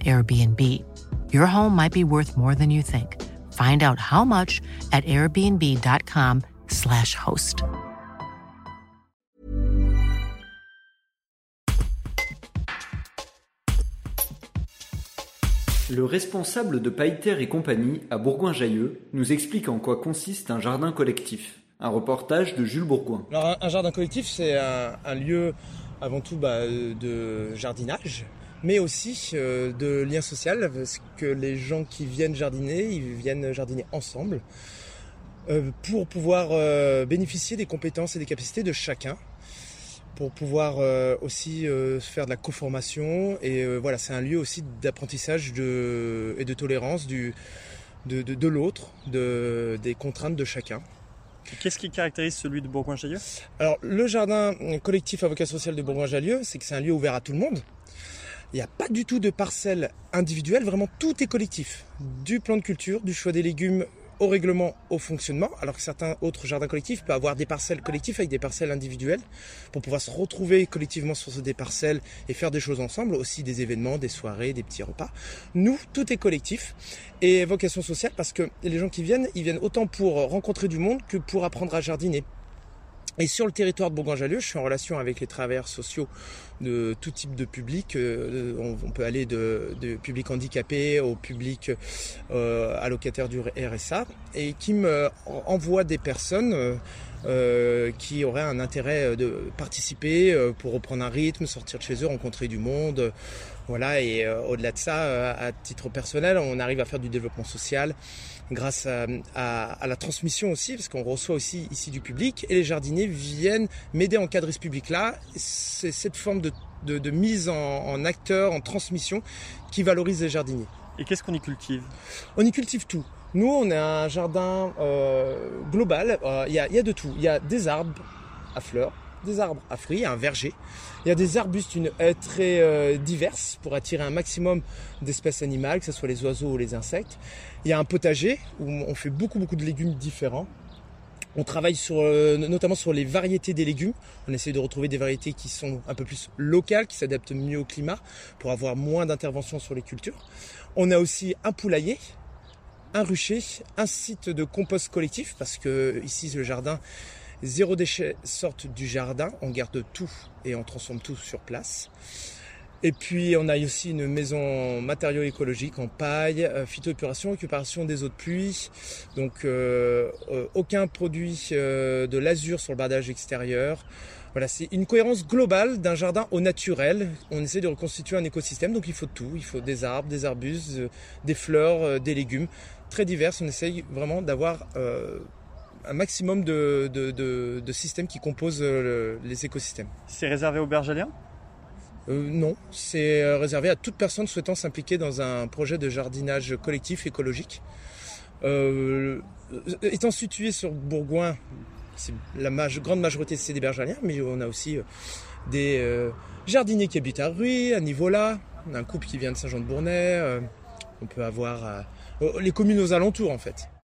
Airbnb. Your home might be worth more than you think. Find out how much at airbnb.com/slash host. Le responsable de Païter et compagnie à Bourgoin-Jallieu nous explique en quoi consiste un jardin collectif. Un reportage de Jules Bourgoin. Alors, un, un jardin collectif, c'est un, un lieu avant tout bah, de jardinage, mais aussi euh, de lien social, parce que les gens qui viennent jardiner, ils viennent jardiner ensemble euh, pour pouvoir euh, bénéficier des compétences et des capacités de chacun, pour pouvoir euh, aussi euh, faire de la co-formation. Et euh, voilà, c'est un lieu aussi d'apprentissage de, et de tolérance du, de, de, de l'autre, de, des contraintes de chacun. Qu'est-ce qui caractérise celui de Bourgoin-Jallieu? Alors, le jardin collectif avocat social de Bourgoin-Jallieu, c'est que c'est un lieu ouvert à tout le monde. Il n'y a pas du tout de parcelles individuelles, vraiment tout est collectif. Du plan de culture, du choix des légumes au règlement, au fonctionnement, alors que certains autres jardins collectifs peuvent avoir des parcelles collectives avec des parcelles individuelles pour pouvoir se retrouver collectivement sur des parcelles et faire des choses ensemble, aussi des événements, des soirées, des petits repas. Nous, tout est collectif et vocation sociale parce que les gens qui viennent, ils viennent autant pour rencontrer du monde que pour apprendre à jardiner. Et sur le territoire de Bourgoin-Jallieu, je suis en relation avec les travailleurs sociaux de tout type de public. Euh, on, peut aller de, de public handicapé au public euh, allocataire du RSA et qui me envoie des personnes euh, euh, qui auraient un intérêt de participer euh, pour reprendre un rythme, sortir de chez eux, rencontrer du monde. euh, voilà, et euh, au-delà de ça, euh, à titre personnel, on arrive à faire du développement social grâce à, la transmission aussi, parce qu'on reçoit aussi ici du public, et les jardiniers viennent m'aider à encadrer ce public-là. C'est cette forme de, mise en, en acteur, en transmission, qui valorise les jardiniers. Et qu'est-ce qu'on y cultive On y cultive tout. Nous, on a un jardin euh, global. Euh, Il y, a, de tout. Il y a des arbres à fleurs, des arbres à fruits, un verger. Il y a des arbustes, une très euh, diverses pour attirer un maximum d'espèces animales, que ce soit les oiseaux ou les insectes. Il y a un potager où on fait beaucoup beaucoup de légumes différents. On travaille sur, euh, notamment sur les variétés des légumes. On essaie de retrouver des variétés qui sont un peu plus locales, qui s'adaptent mieux au climat, pour avoir moins d'intervention sur les cultures. On a aussi un poulailler, un rucher, un site de compost collectif, parce que ici le jardin, zéro déchet sortent du jardin, on garde tout et on transforme tout sur place. Et puis on a aussi une maison matériaux écologiques en paille, euh, phytoépuration, récupération des eaux de pluie. Donc euh, euh, aucun produit euh, de l'azur sur le bardage extérieur. Voilà, c'est une cohérence globale d'un jardin au naturel. On essaie de reconstituer un écosystème, donc il faut tout. Il faut des arbres, des arbustes, des fleurs, des légumes, très divers. On essaye vraiment d'avoir euh, un maximum de, de, de- de systèmes qui composent le- les écosystèmes. C'est réservé aux bergaliens Euh, non, c'est euh, réservé à toute personne souhaitant s'impliquer dans un projet de jardinage collectif écologique. Euh, étant situé sur Bourgoin, c'est la grande majorité c'est des bergaliens, mais on a aussi euh, des jardiniers qui habitent à Ruy, à Nivola, on a un couple qui vient de Saint-Jean-de-Bournay, on peut avoir les communes aux alentours en fait.